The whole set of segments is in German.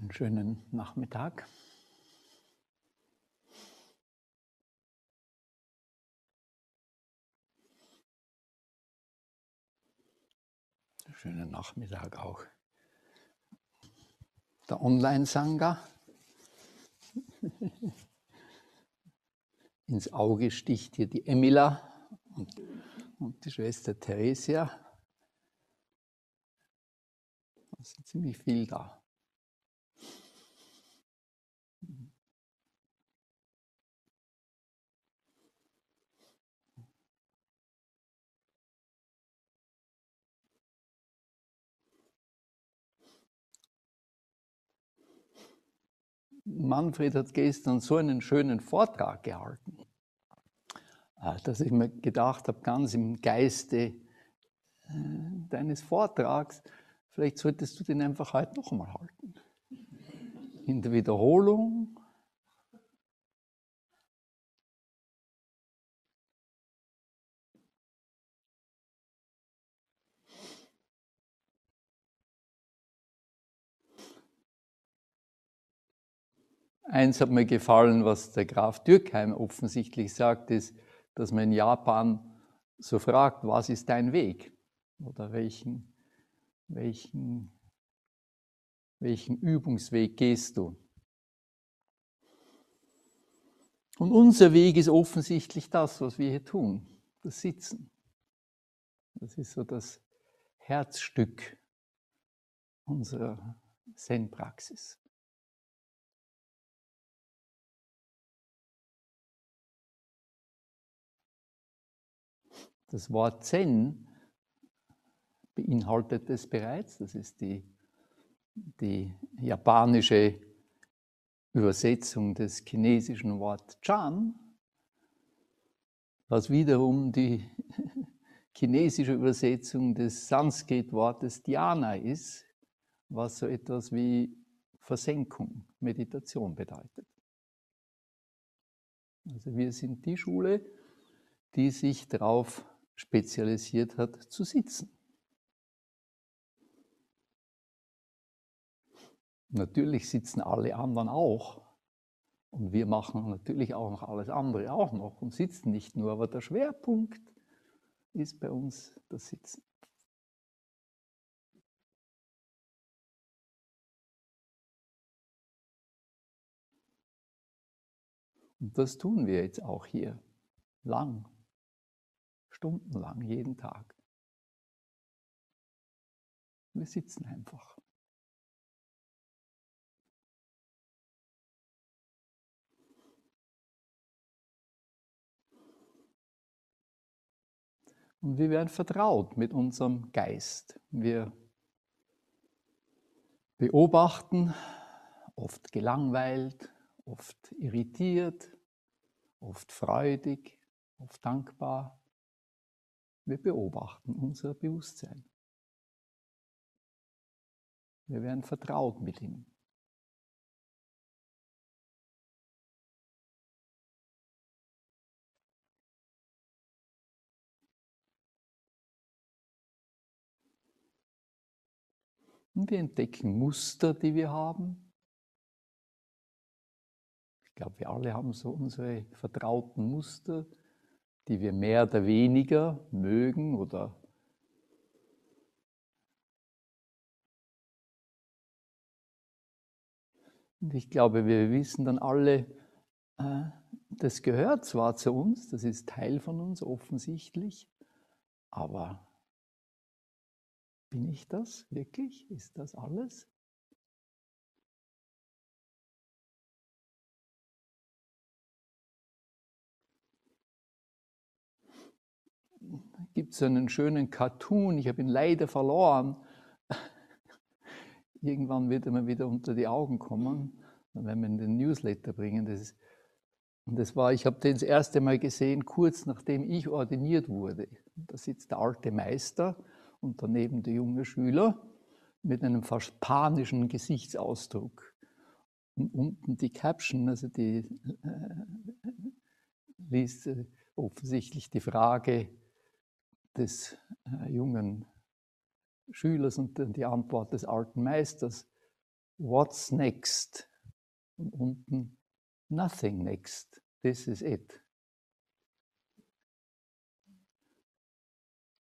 Einen schönen Nachmittag. Schönen Nachmittag auch. Der Online-Sangha. Ins Auge sticht hier die Emila und, und die Schwester Theresia. Es ist ziemlich viel da. Manfred hat gestern so einen schönen Vortrag gehalten, äh, dass ich mir gedacht habe, ganz im Geiste äh, deines Vortrags, vielleicht solltest du den einfach heute noch einmal halten. In der Wiederholung. Eins hat mir gefallen, was der Graf Dürkheim offensichtlich sagt, ist, dass man in Japan so fragt, was ist dein Weg? Oder welchen, welchen, welchen Übungsweg gehst du? Und unser Weg ist offensichtlich das, was wir hier tun, das Sitzen. Das ist so das Herzstück unserer Zen-Praxis. Das Wort Zen beinhaltet es bereits. Das ist die, die japanische Übersetzung des chinesischen Wortes Chan, was wiederum die chinesische Übersetzung des Sanskrit-Wortes Dhyana ist, was so etwas wie Versenkung, Meditation bedeutet. Also wir sind die Schule, die sich darauf spezialisiert hat, zu sitzen. Natürlich sitzen alle anderen auch. Und wir machen natürlich auch noch alles andere auch noch und sitzen nicht nur, aber der Schwerpunkt ist bei uns das Sitzen. Und das tun wir jetzt auch hier lang stundenlang, jeden Tag. Wir sitzen einfach. Und wir werden vertraut mit unserem Geist. Wir beobachten, oft gelangweilt, oft irritiert, oft freudig, oft dankbar. Wir beobachten unser Bewusstsein. Wir werden vertraut mit ihm. Und wir entdecken Muster, die wir haben. Ich glaube, wir alle haben so unsere vertrauten Muster, die wir mehr oder weniger mögen oder Und ich glaube, wir wissen dann alle, äh, das gehört zwar zu uns, das ist Teil von uns offensichtlich, aber bin ich das wirklich? Ist das alles? Gibt es einen schönen Cartoon, ich habe ihn leider verloren. Irgendwann wird er mir wieder unter die Augen kommen, dann werden wir in den Newsletter bringen. Das ist, und das war, ich habe den das erste Mal gesehen, kurz nachdem ich ordiniert wurde. Da sitzt der alte Meister und daneben der junge Schüler mit einem fast panischen Gesichtsausdruck. Und unten die Caption, also die äh, liest äh, offensichtlich die Frage, des äh, jungen Schülers und die Antwort des alten Meisters. what's next? Und unten nothing next. This is it.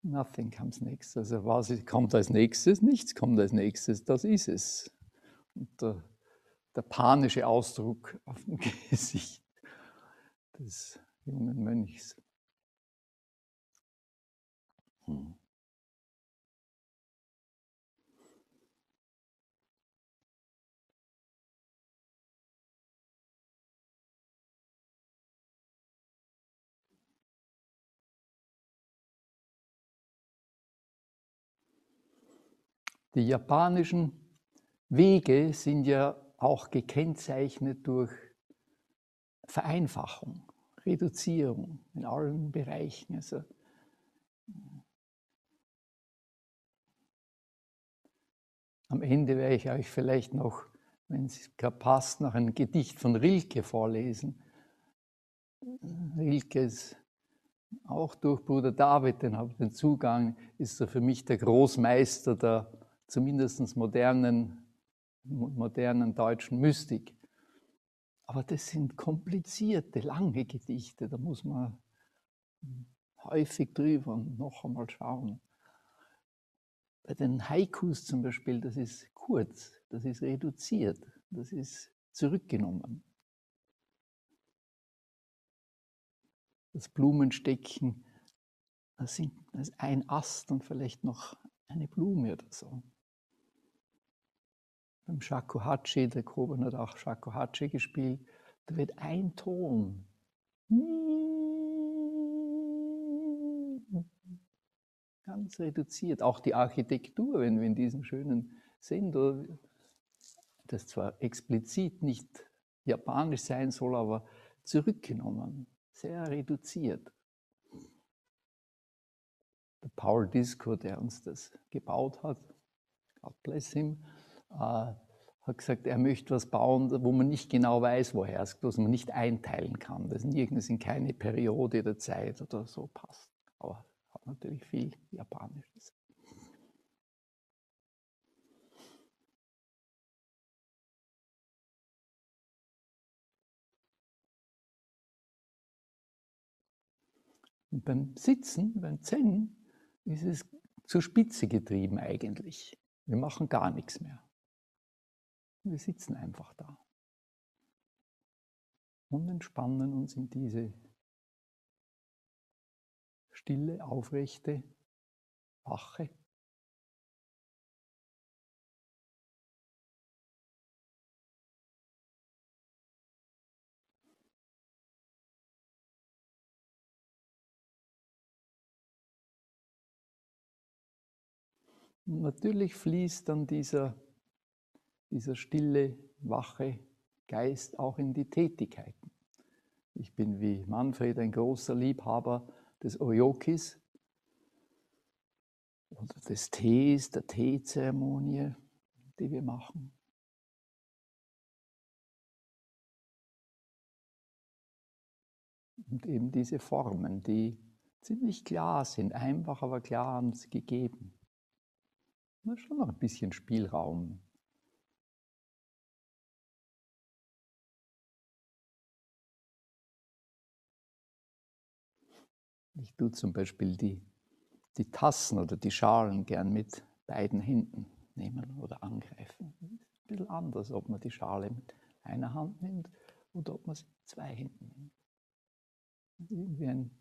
Nothing comes next. Also was kommt als nächstes? Nichts kommt als nächstes. Das ist es. Und der, der panische Ausdruck auf dem Gesicht des jungen Mönchs. Hm. Die japanischen Wege sind ja auch gekennzeichnet durch Vereinfachung, Reduzierung in allen Bereichen. Also am Ende werde ich euch vielleicht noch, wenn es passt, noch ein Gedicht von Rilke vorlesen. Rilke ist auch durch Bruder David, den habe den Zugang, ist er für mich der Großmeister der zumindest modernen, modernen deutschen Mystik. Aber das sind komplizierte, lange Gedichte, da muss man häufig drüber und noch einmal schauen. Bei den Haikus zum Beispiel, das ist kurz, das ist reduziert, das ist zurückgenommen. Das Blumenstecken, das, ist ein Ast und vielleicht noch eine Blume oder so beim Shakuhachi, der Koben hat auch Shakuhachi gespielt, da wird ein Ton ganz reduziert. Auch die Architektur, wenn wir in diesem schönen Sendo, das zwar explizit nicht japanisch sein soll, aber zurückgenommen, sehr reduziert. Der Paul Disco, der uns das gebaut hat, God bless him, äh, hat gesagt, er möchte was bauen, wo man nicht genau weiß, woher es, was man nicht einteilen kann, das nirgends in keine Periode der Zeit oder so passt. Aber natürlich viel Japanisches. Und beim Sitzen, beim Zen, ist es zur Spitze getrieben eigentlich. Wir machen gar nichts mehr. Wir sitzen einfach da und entspannen uns in diese stille, aufrechte Wache. Und natürlich fließt dann dieser dieser stille, wache Geist auch in die Tätigkeiten. Ich bin wie Manfred ein großer Liebhaber des Oyokis oder des Tees, der Teezeremonie, die wir machen. Und eben diese Formen, die ziemlich klar sind, einfach, aber klar uns gegeben. Ist schon noch ein bisschen Spielraum Ich tue zum Beispiel die, die Tassen oder die Schalen gern mit beiden Händen nehmen oder angreifen. Ein bisschen anders, ob man die Schale mit einer Hand nimmt oder ob man sie mit zwei Händen nimmt. Irgendwie ein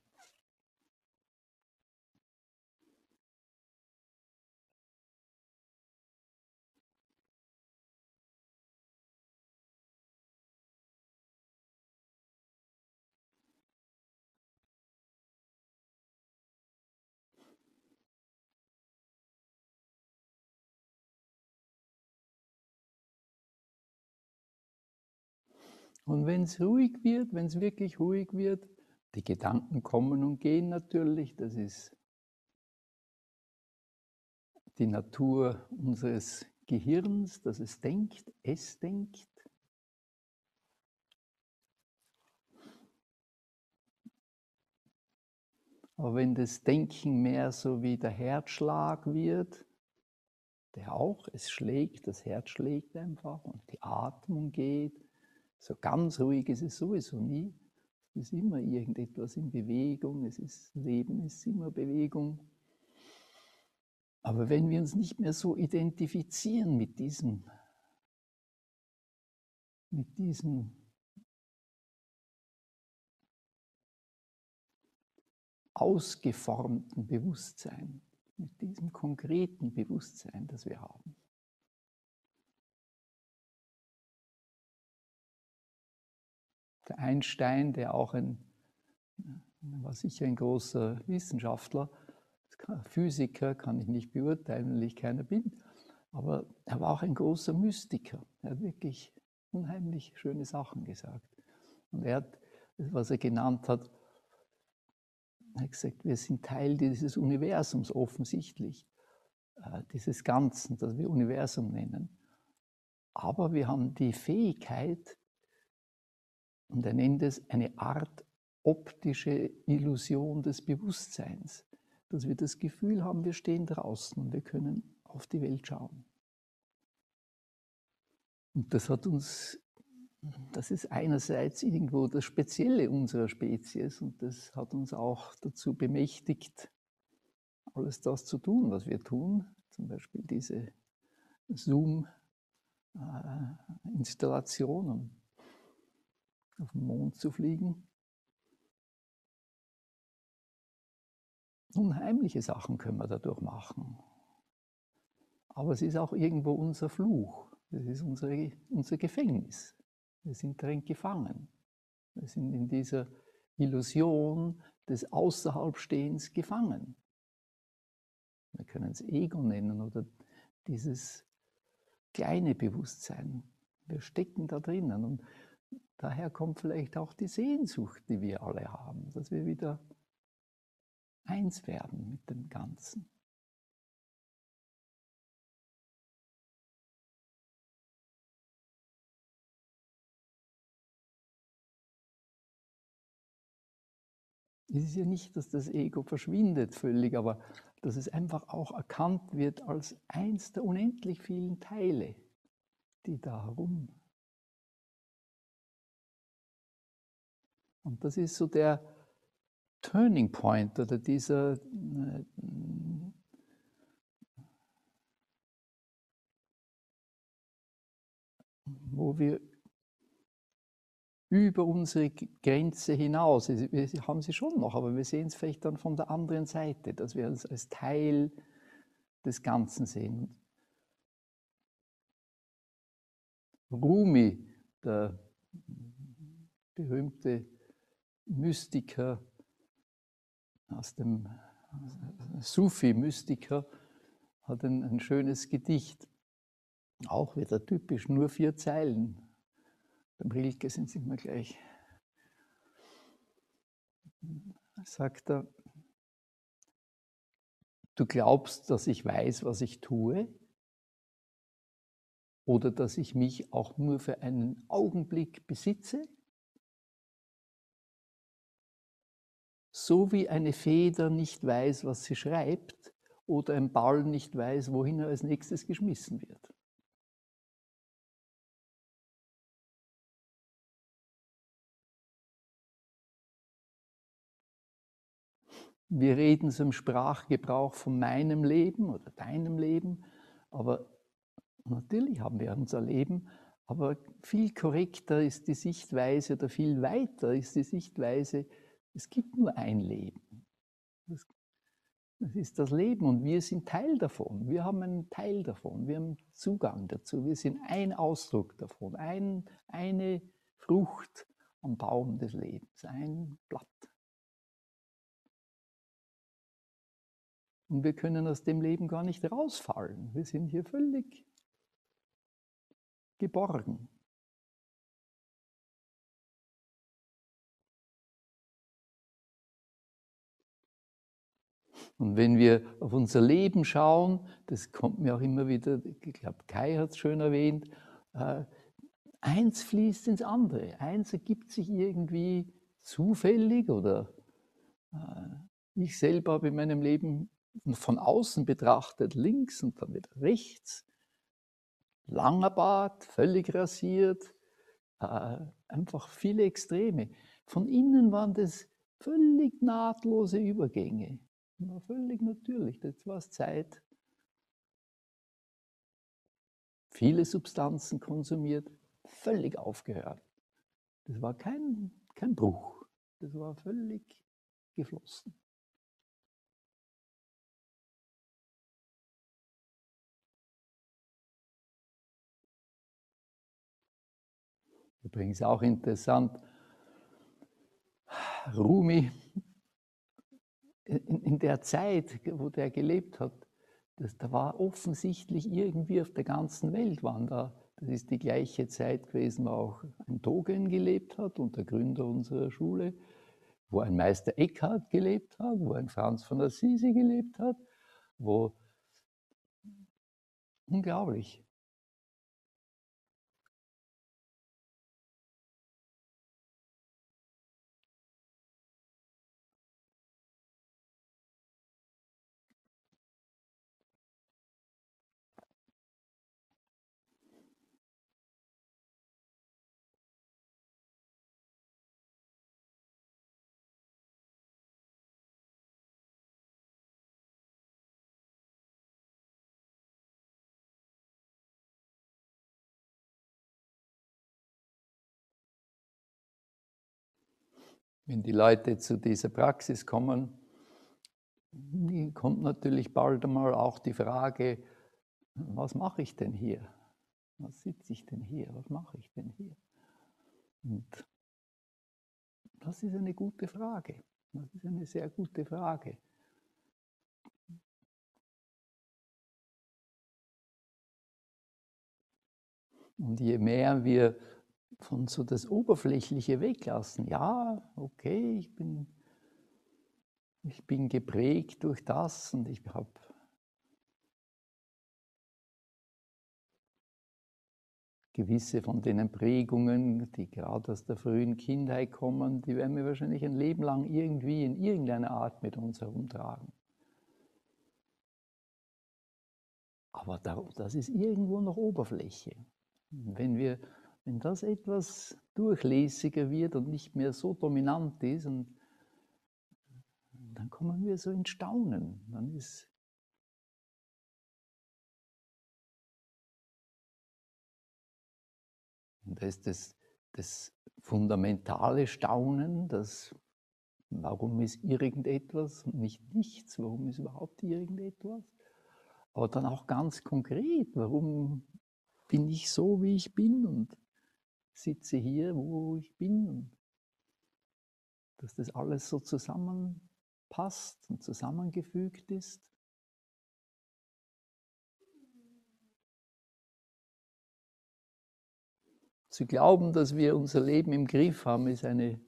Und wenn es ruhig wird, wenn es wirklich ruhig wird, die Gedanken kommen und gehen natürlich, das ist die Natur unseres Gehirns, dass es denkt, es denkt. Aber wenn das Denken mehr so wie der Herzschlag wird, der auch. Es schlägt, das Herz schlägt einfach und die Atmung geht. So ganz ruhig ist es sowieso nie. Es ist immer irgendetwas in Bewegung. Es ist Leben ist immer Bewegung. Aber wenn wir uns nicht mehr so identifizieren mit diesem, mit diesem ausgeformten Bewusstsein, mit diesem konkreten Bewusstsein, das wir haben. Der Einstein, der auch ein, war sicher ein großer Wissenschaftler, Physiker, kann ich nicht beurteilen, weil ich keiner bin, aber er war auch ein großer Mystiker. Er hat wirklich unheimlich schöne Sachen gesagt. Und er hat, was er genannt hat, er hat gesagt, wir sind Teil dieses Universums offensichtlich, äh, dieses Ganzen, das wir Universum nennen. Aber wir haben die Fähigkeit, und er nennt es eine Art optische Illusion des Bewusstseins, dass wir das Gefühl haben, wir stehen draußen und wir können auf die Welt schauen. Und das hat uns das ist einerseits irgendwo das Spezielle unserer Spezies und das hat uns auch dazu bemächtigt, alles das zu tun, was wir tun. Zum Beispiel diese Zoom-Installation, um auf den Mond zu fliegen. Unheimliche Sachen können wir dadurch machen. Aber es ist auch irgendwo unser Fluch. Es ist unsere, unser Gefängnis. Wir sind darin gefangen. Wir sind in dieser Illusion des Außerhalbstehens gefangen. Wir können es Ego nennen oder dieses kleine Bewusstsein. Wir stecken da drinnen und daher kommt vielleicht auch die Sehnsucht, die wir alle haben, dass wir wieder eins werden mit dem Ganzen. Es ist ja nicht, dass das Ego verschwindet völlig, aber dass es einfach auch erkannt wird als eins der unendlich vielen Teile, die da herum. Und das ist so der Turning Point oder dieser äh, wo wir über unsere Grenze hinaus. Wir haben sie schon noch, aber wir sehen es vielleicht dann von der anderen Seite, dass wir es als Teil des Ganzen sehen. Rumi, der berühmte Mystiker aus dem Sufi-Mystiker, hat ein, ein schönes Gedicht, auch wieder typisch, nur vier Zeilen. Beim Rilke sind sie immer gleich. Sagt er, du glaubst, dass ich weiß, was ich tue? Oder dass ich mich auch nur für einen Augenblick besitze? So wie eine Feder nicht weiß, was sie schreibt, oder ein Ball nicht weiß, wohin er als nächstes geschmissen wird. Wir reden so im Sprachgebrauch von meinem Leben oder deinem Leben, aber natürlich haben wir unser Leben, aber viel korrekter ist die Sichtweise oder viel weiter ist die Sichtweise, es gibt nur ein Leben. Das, ist das Leben und wir sind Teil davon. Wir haben einen Teil davon, wir haben Zugang dazu. Wir sind ein Ausdruck davon, ein, eine Frucht am Baum des Lebens, ein Blatt. Und wir können aus dem Leben gar nicht rausfallen. Wir sind hier völlig geborgen. Und wenn wir auf unser Leben schauen, das kommt mir auch immer wieder, ich glaube, Kai hat es schön erwähnt, äh, eins fließt ins andere. Eins ergibt sich irgendwie zufällig oder äh, ich selber habe in meinem Leben von außen betrachtet links und dann wieder rechts. Langer Bart, völlig rasiert, äh, einfach viele Extreme. Von innen waren das völlig nahtlose Übergänge. War völlig natürlich. Das war Zeit. Viele Substanzen konsumiert, völlig aufgehört. Das war kein, kein Bruch. Das war völlig geflossen. Übrigens auch interessant, Rumi, in, in der Zeit, wo der gelebt hat, das, da war offensichtlich irgendwie auf der ganzen Welt waren da, das ist die gleiche Zeit gewesen, wo auch ein Dogen gelebt hat und der Gründer unserer Schule, wo ein Meister Eckhart gelebt hat, wo ein Franz von Assisi gelebt hat, wo unglaublich. Wenn die Leute zu dieser Praxis kommen, kommt natürlich bald einmal auch die Frage, was mache ich denn hier? Was sitze ich denn hier? Was mache ich denn hier? Und das ist eine gute Frage. Das ist eine sehr gute Frage. Und je mehr wir von so das Oberflächliche weglassen. Ja, okay, ich bin, ich bin geprägt durch das und ich habe gewisse von den Prägungen, die gerade aus der frühen Kindheit kommen, die werden wir wahrscheinlich ein Leben lang irgendwie in irgendeiner Art mit uns herumtragen. Aber das ist irgendwo noch Oberfläche. Wenn wir wenn das etwas durchlässiger wird und nicht mehr so dominant ist, und dann kommen wir so in Staunen. Dann ist und das ist das, das fundamentale Staunen, das warum ist irgendetwas und nicht nichts, warum ist überhaupt irgendetwas, aber dann auch ganz konkret, warum bin ich so, wie ich bin und sitze hier, wo ich bin. Dass das alles so zusammenpasst und zusammengefügt ist. Zu glauben, dass wir unser Leben im Griff haben, ist eine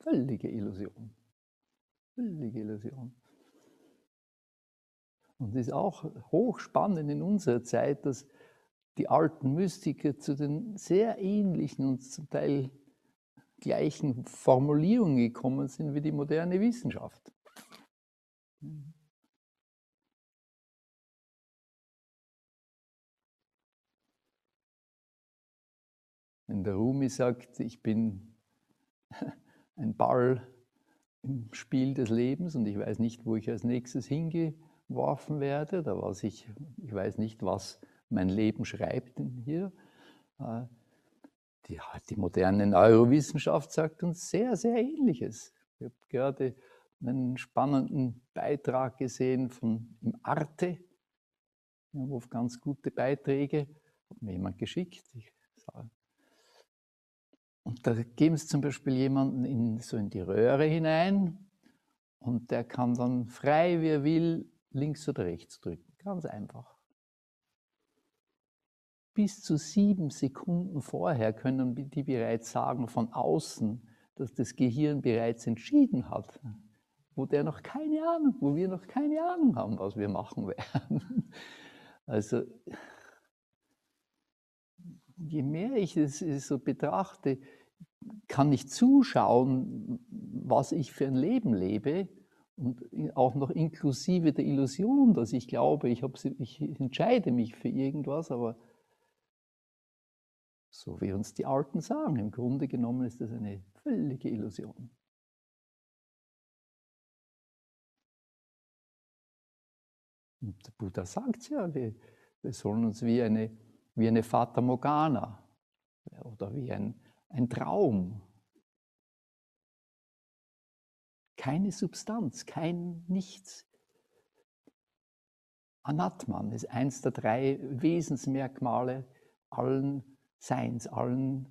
völlige Illusion. Völlige Illusion. Und es ist auch hochspannend in unserer Zeit, dass die alten Mystiker zu den sehr ähnlichen und zum Teil gleichen Formulierungen gekommen sind wie die moderne Wissenschaft. Wenn der Rumi sagt, ich bin ein Ball im Spiel des Lebens und ich weiß nicht, wo ich als nächstes hingeworfen werde, da weiß ich, ich weiß nicht, was mein Leben schreibt hier. Äh, die, die moderne Neurowissenschaft sagt uns sehr, sehr Ähnliches. Ich habe gerade einen spannenden Beitrag gesehen von im Arte, wo ganz gute Beiträge, hat mir jemand geschickt. und da geben sie zum Beispiel jemanden in, so in die Röhre hinein und der kann dann frei, wie er will, links oder rechts drücken. Ganz einfach bis zu sieben Sekunden vorher können die bereits sagen von außen, dass das Gehirn bereits entschieden hat, wo der noch keine Ahnung, wo wir noch keine Ahnung haben, was wir machen werden. Also je mehr ich es so betrachte, kann ich zuschauen, was ich für ein Leben lebe und auch noch inklusive der Illusion, dass ich glaube, ich, ich entscheide mich für irgendwas, aber so wie uns die Alten sagen, im Grunde genommen ist das eine völlige Illusion. Und der Buddha sagt ja, wir, wir sollen uns wie eine, wie eine Fata Morgana oder wie ein, ein Traum keine Substanz, kein Nichts. Anatman ist eins der drei Wesensmerkmale allen Seins, allen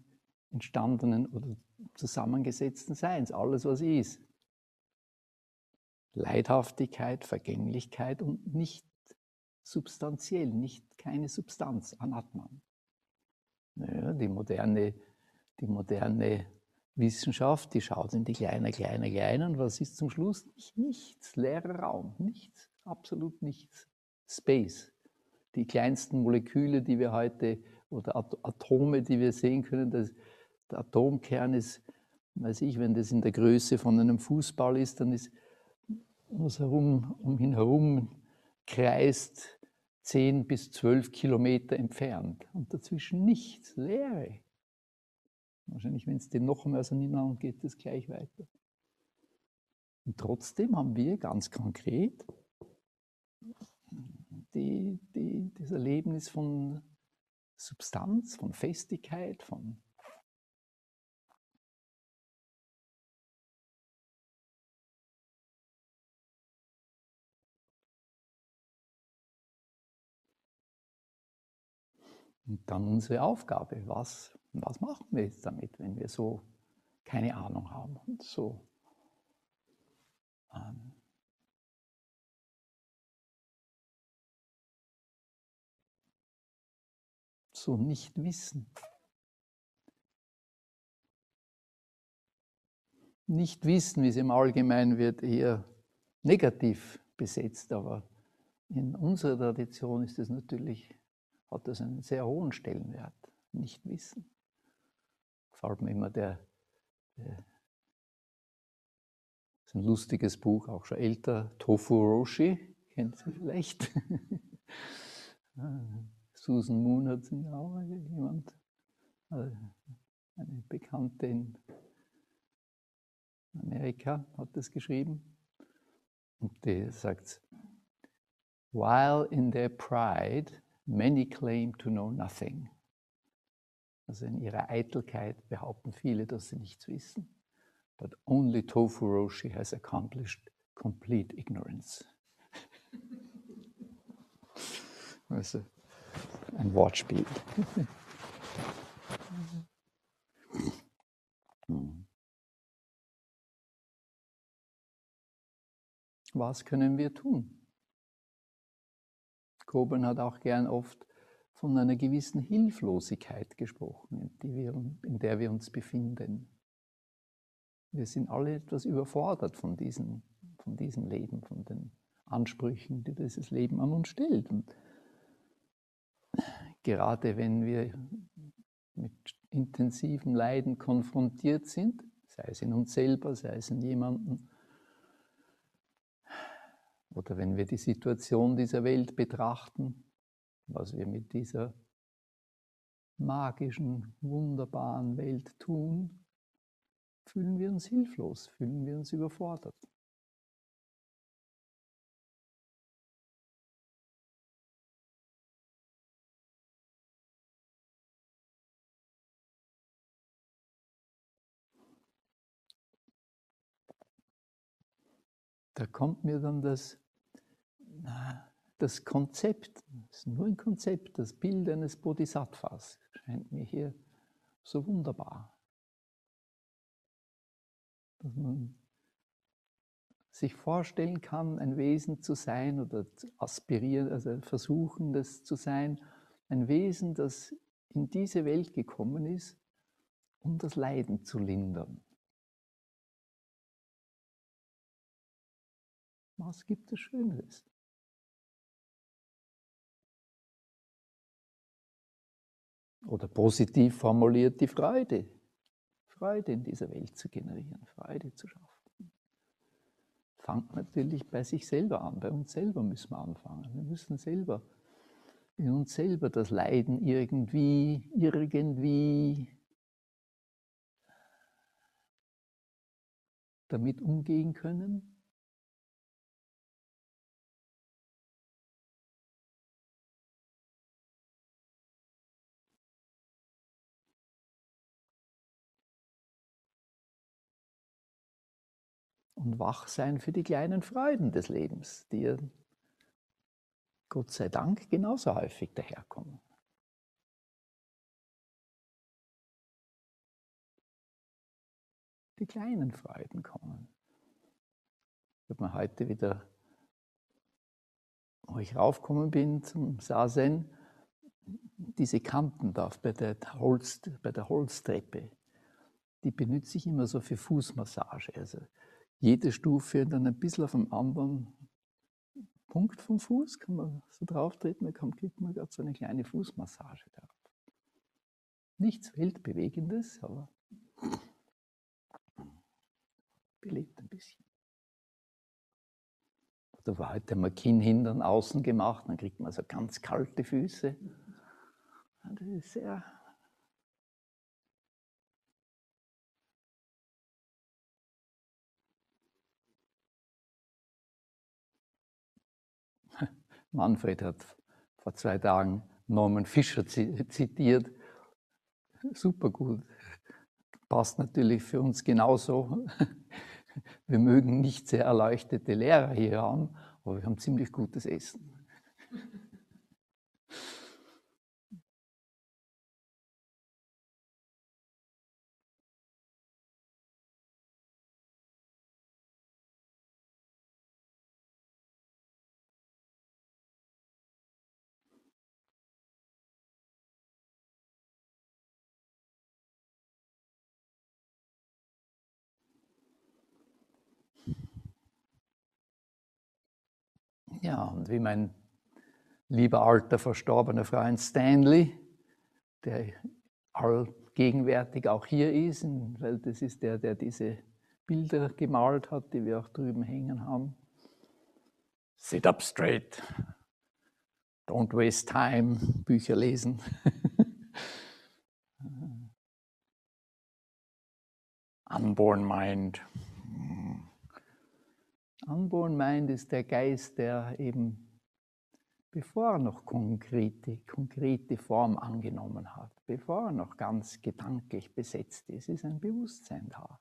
entstandenen oder zusammengesetzten Seins, alles was ist. Leidhaftigkeit, Vergänglichkeit und nicht substanziell, nicht keine Substanz, Anatman. Naja, die moderne, die moderne Wissenschaft, die schaut in die kleine, kleine, kleine und was ist zum Schluss? Nicht, nichts, leerer Raum, nichts, absolut nichts. Space, die kleinsten Moleküle, die wir heute, oder Atome, die wir sehen können, das, der Atomkern ist, weiß ich, wenn das in der Größe von einem Fußball ist, dann ist, was herum, um ihn herum kreist, 10 bis 12 Kilometer entfernt und dazwischen nichts, Leere. Wahrscheinlich, wenn es den noch mehr auseinandernehmen, geht es gleich weiter. Und trotzdem haben wir ganz konkret die, die, das Erlebnis von Substanz, von Festigkeit, von Und dann unsere Aufgabe, was was machen wir jetzt damit, wenn wir so keine Ahnung haben und so ähm, so nicht wissen. Nicht wissen, wie es im Allgemeinen wird, eher negativ besetzt, aber in unserer Tradition ist es natürlich, hat das einen sehr hohen Stellenwert, nicht wissen gefällt mir immer der, der ist ein lustiges Buch, auch schon älter, Tofu Roshi, kennt Sie vielleicht. Susan Moon hat ja auch jemand, äh, eine Bekannte in Amerika hat das geschrieben. Und die sagt, while in their pride, many claim to know nothing. Also in ihrer Eitelkeit behaupten viele, dass sie nichts wissen. But only Tofu Roshi has accomplished complete ignorance. also ein Wortspiel. Was können wir tun? Coburn hat auch gern oft von einer gewissen Hilflosigkeit gesprochen, in, wir, in der wir uns befinden. Wir sind alle etwas überfordert von, diesen, von diesem Leben, von den Ansprüchen, die dieses Leben an uns stellt. Und gerade wenn wir mit intensivem Leiden konfrontiert sind, sei es in uns selber, sei es in jemandem, oder wenn wir die Situation dieser Welt betrachten, was wir mit dieser magischen, wunderbaren Welt tun, fühlen wir uns hilflos, fühlen wir uns überfordert. Da kommt mir dann das, das Konzept, das ist nur ein Konzept, das Bild eines Bodhisattvas scheint mir hier so wunderbar. Dass man sich vorstellen kann, ein Wesen zu sein oder aspirieren, also versuchen, das zu sein, ein Wesen, das in diese Welt gekommen ist, um das Leiden zu lindern. Was gibt es Schöneres? Oder positiv formuliert die Freude. Freude in dieser Welt zu generieren, Freude zu schaffen. fängt natürlich bei sich selber an. Bei uns selber müssen wir anfangen. Wir müssen selber in uns selber das Leiden irgendwie, irgendwie damit umgehen können. Und wach sein für die kleinen Freuden des Lebens, die Gott sei Dank genauso häufig daherkommen. Die kleinen Freuden kommen. Ich habe mir heute wieder, wo ich raufgekommen bin zum Sasen, diese Kanten da bei der, Holz, bei der Holztreppe, die benutze ich immer so für Fußmassage. Also jede Stufe dann ein bisschen auf einem anderen Punkt vom Fuß, kann man so drauf treten, dann kriegt man gerade so eine kleine Fußmassage drauf. Nichts Weltbewegendes, aber belebt ein bisschen. Da war heute mal Kinnhindern außen gemacht, dann kriegt man so ganz kalte Füße. Das ist sehr Manfred hat vor zwei Tagen Norman Fischer zitiert. Super gut. Passt natürlich für uns genauso. Wir mögen nicht sehr erleuchtete Lehrer hier haben, aber wir haben ziemlich gutes Essen. Ja, und wie mein lieber alter verstorbener Freund Stanley, der allgegenwärtig auch hier ist, weil das ist der, der diese Bilder gemalt hat, die wir auch drüben hängen haben. Sit up straight. Don't waste time. Bücher lesen. Unborn mind. Unborn Mind ist der Geist, der eben, bevor er noch konkrete, konkrete Form angenommen hat, bevor er noch ganz gedanklich besetzt ist, ist ein Bewusstsein da.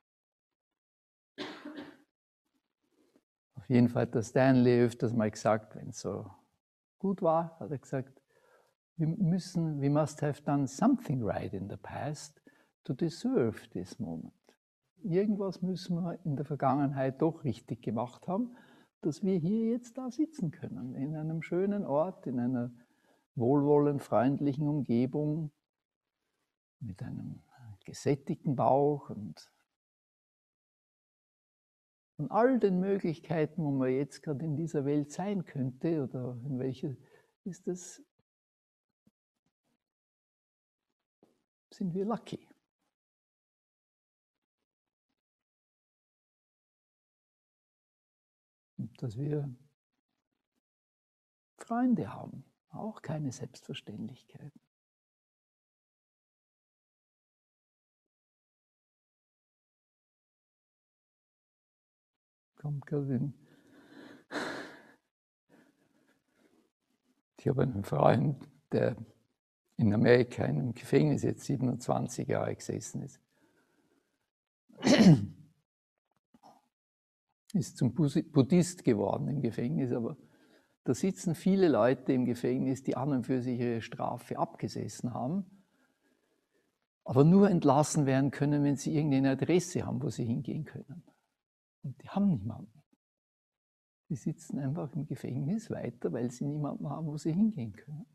Auf jeden Fall hat der Stanley öfters mal gesagt, wenn es so gut war, hat er gesagt, wir müssen, we must have done something right in the past to deserve this moment irgendwas müssen wir in der Vergangenheit doch richtig gemacht haben, dass wir hier jetzt da sitzen können, in einem schönen Ort, in einer wohlwollend freundlichen Umgebung, mit einem gesättigten Bauch und von all den Möglichkeiten, wo man jetzt gerade in dieser Welt sein könnte oder in welcher ist das, sind wir lucky. Dass wir Freunde haben, auch keine Selbstverständlichkeit. Kommt gerade in. Ich habe einen Freund, der in Amerika in einem Gefängnis jetzt 27 Jahre gesessen ist ist zum Buddhist geworden im Gefängnis, aber da sitzen viele Leute im Gefängnis, die an und für sich ihre Strafe abgesessen haben, aber nur entlassen werden können, wenn sie irgendeine Adresse haben, wo sie hingehen können. Und die haben niemanden. Die sitzen einfach im Gefängnis weiter, weil sie niemanden haben, wo sie hingehen können.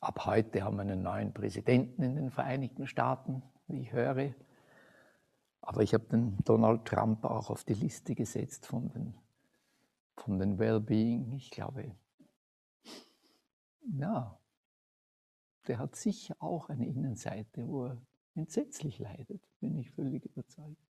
Ab heute haben wir einen neuen Präsidenten in den Vereinigten Staaten, wie ich höre. Aber ich habe den Donald Trump auch auf die Liste gesetzt von den, von den Wellbeing. Ich glaube, ja, der hat sicher auch eine Innenseite, wo er entsetzlich leidet, bin ich völlig überzeugt.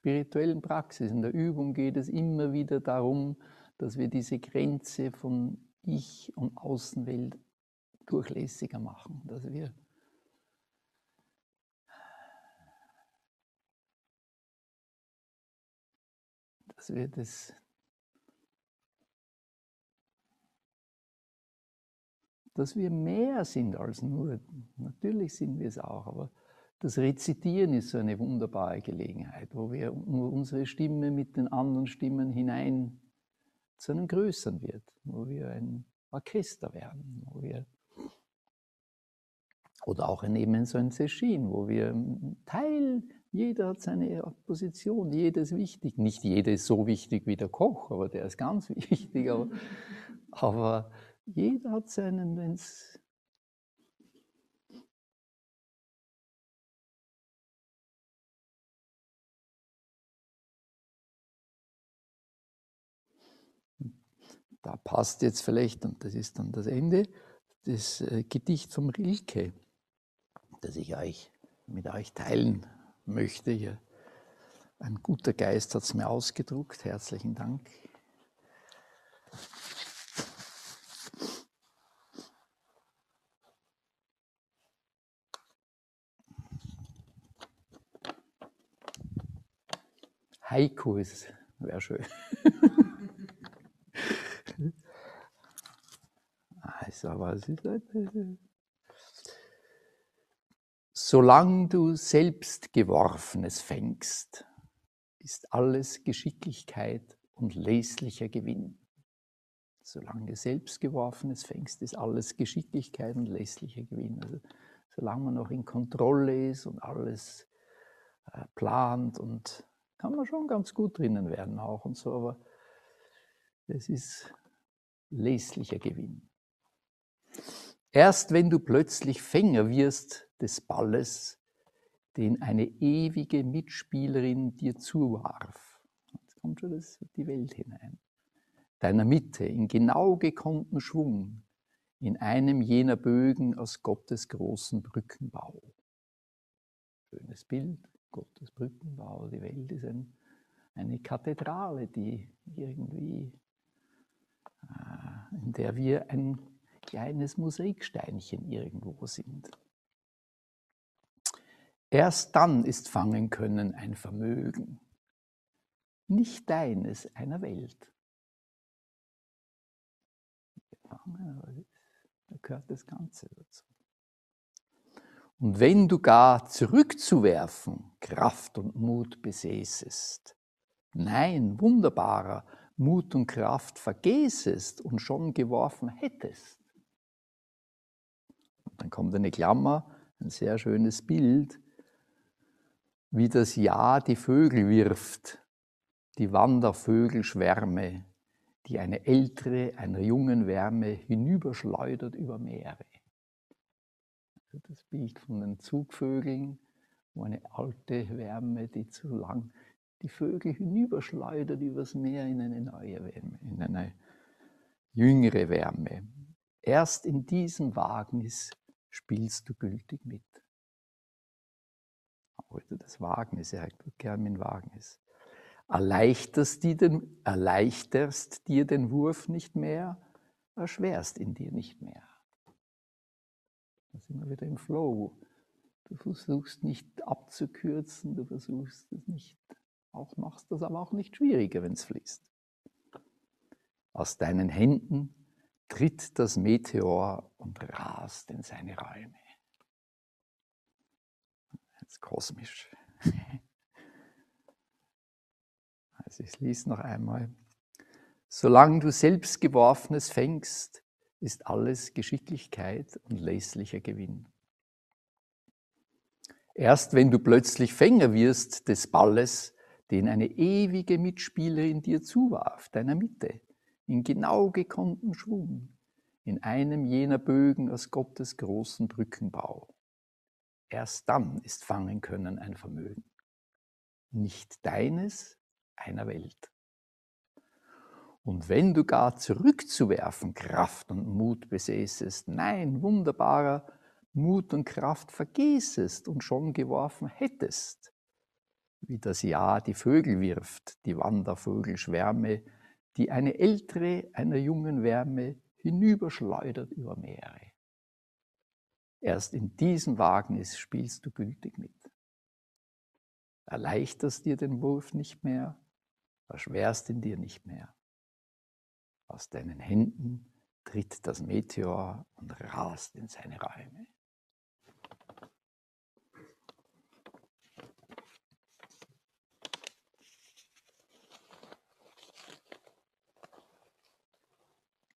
spirituellen Praxis, in der Übung geht es immer wieder darum, dass wir diese Grenze von Ich und Außenwelt durchlässiger machen, dass wir dass wir das dass wir mehr sind als nur, natürlich sind wir es auch, aber das Rezitieren ist so eine wunderbare Gelegenheit, wo wir unsere Stimme mit den anderen Stimmen hinein zu einem Größeren wird, wo wir ein Orchester werden, wo wir oder auch eben so ein Session, wo wir Teil, jeder hat seine Position, jeder ist wichtig. Nicht jeder ist so wichtig wie der Koch, aber der ist ganz wichtig. Aber, aber jeder hat seinen, wenn es da passt jetzt vielleicht, und das ist dann das Ende, das äh, Gedicht vom Rilke, das ich euch mit euch teilen möchte. Hier. Ein guter Geist hat es mir ausgedruckt. Herzlichen Dank. Haiku ist, wäre schön. also, was ist das? Solange du selbst Geworfenes fängst, ist alles Geschicklichkeit und leslicher Gewinn. Solange du selbst Geworfenes fängst, ist alles Geschicklichkeit und leslicher Gewinn. Also, solange man noch in Kontrolle ist und alles äh, plant und kann man schon ganz gut drinnen werden auch und so, aber es ist leslicher Gewinn. Erst wenn du plötzlich Fänger wirst des Balles, den eine ewige Mitspielerin dir zuwarf, jetzt kommt schon das, die Welt hinein, deiner Mitte in genau gekonnten Schwung, in einem jener Bögen aus Gottes großen Brückenbau. Schönes Bild. Gottes Brückenbau. Die Welt ist ein, eine Kathedrale, die irgendwie, äh, in der wir ein kleines Mosaiksteinchen irgendwo sind. Erst dann ist fangen können ein Vermögen, nicht deines, einer Welt. Da gehört das Ganze dazu. Und wenn du gar zurückzuwerfen Kraft und Mut besäßest, nein, wunderbarer Mut und Kraft vergäßest und schon geworfen hättest, dann kommt eine Klammer, ein sehr schönes Bild, wie das Jahr die Vögel wirft, die Wandervögelschwärme, die eine ältere, einer jungen Wärme hinüberschleudert über Meere. Also das Bild von den Zugvögeln, wo eine alte Wärme, die zu lang die Vögel hinüberschleudert übers Meer in eine neue Wärme, in eine jüngere Wärme. Erst in diesem Wagnis spielst du gültig mit. Heute das Wagnis, gern mit Wagnis. Erleichterst, dir den, erleichterst dir den Wurf nicht mehr, erschwerst ihn dir nicht mehr. Da sind wir wieder im Flow. Du versuchst nicht abzukürzen, du versuchst es nicht Auch machst das aber auch nicht schwieriger, wenn es fließt. Aus deinen Händen tritt das Meteor und rast in seine Räume. Jetzt kosmisch. Also ich lese noch einmal. Solange du selbstgeworfenes fängst, ist alles Geschicklichkeit und lässlicher Gewinn. Erst wenn du plötzlich Fänger wirst des Balles, den eine ewige Mitspielerin dir zuwarf, deiner Mitte, in genau gekonnten Schwung, in einem jener Bögen aus Gottes großen Brückenbau. Erst dann ist Fangen können ein Vermögen. Nicht deines, einer Welt. Und wenn du gar zurückzuwerfen Kraft und Mut besäßest, nein, wunderbarer, Mut und Kraft vergießest und schon geworfen hättest, wie das Jahr die Vögel wirft, die Wandervögelschwärme, die eine ältere einer jungen Wärme hinüberschleudert über Meere. Erst in diesem Wagnis spielst du gültig mit. Erleichterst dir den Wurf nicht mehr, erschwerst ihn dir nicht mehr. Aus deinen Händen tritt das Meteor und rast in seine Räume.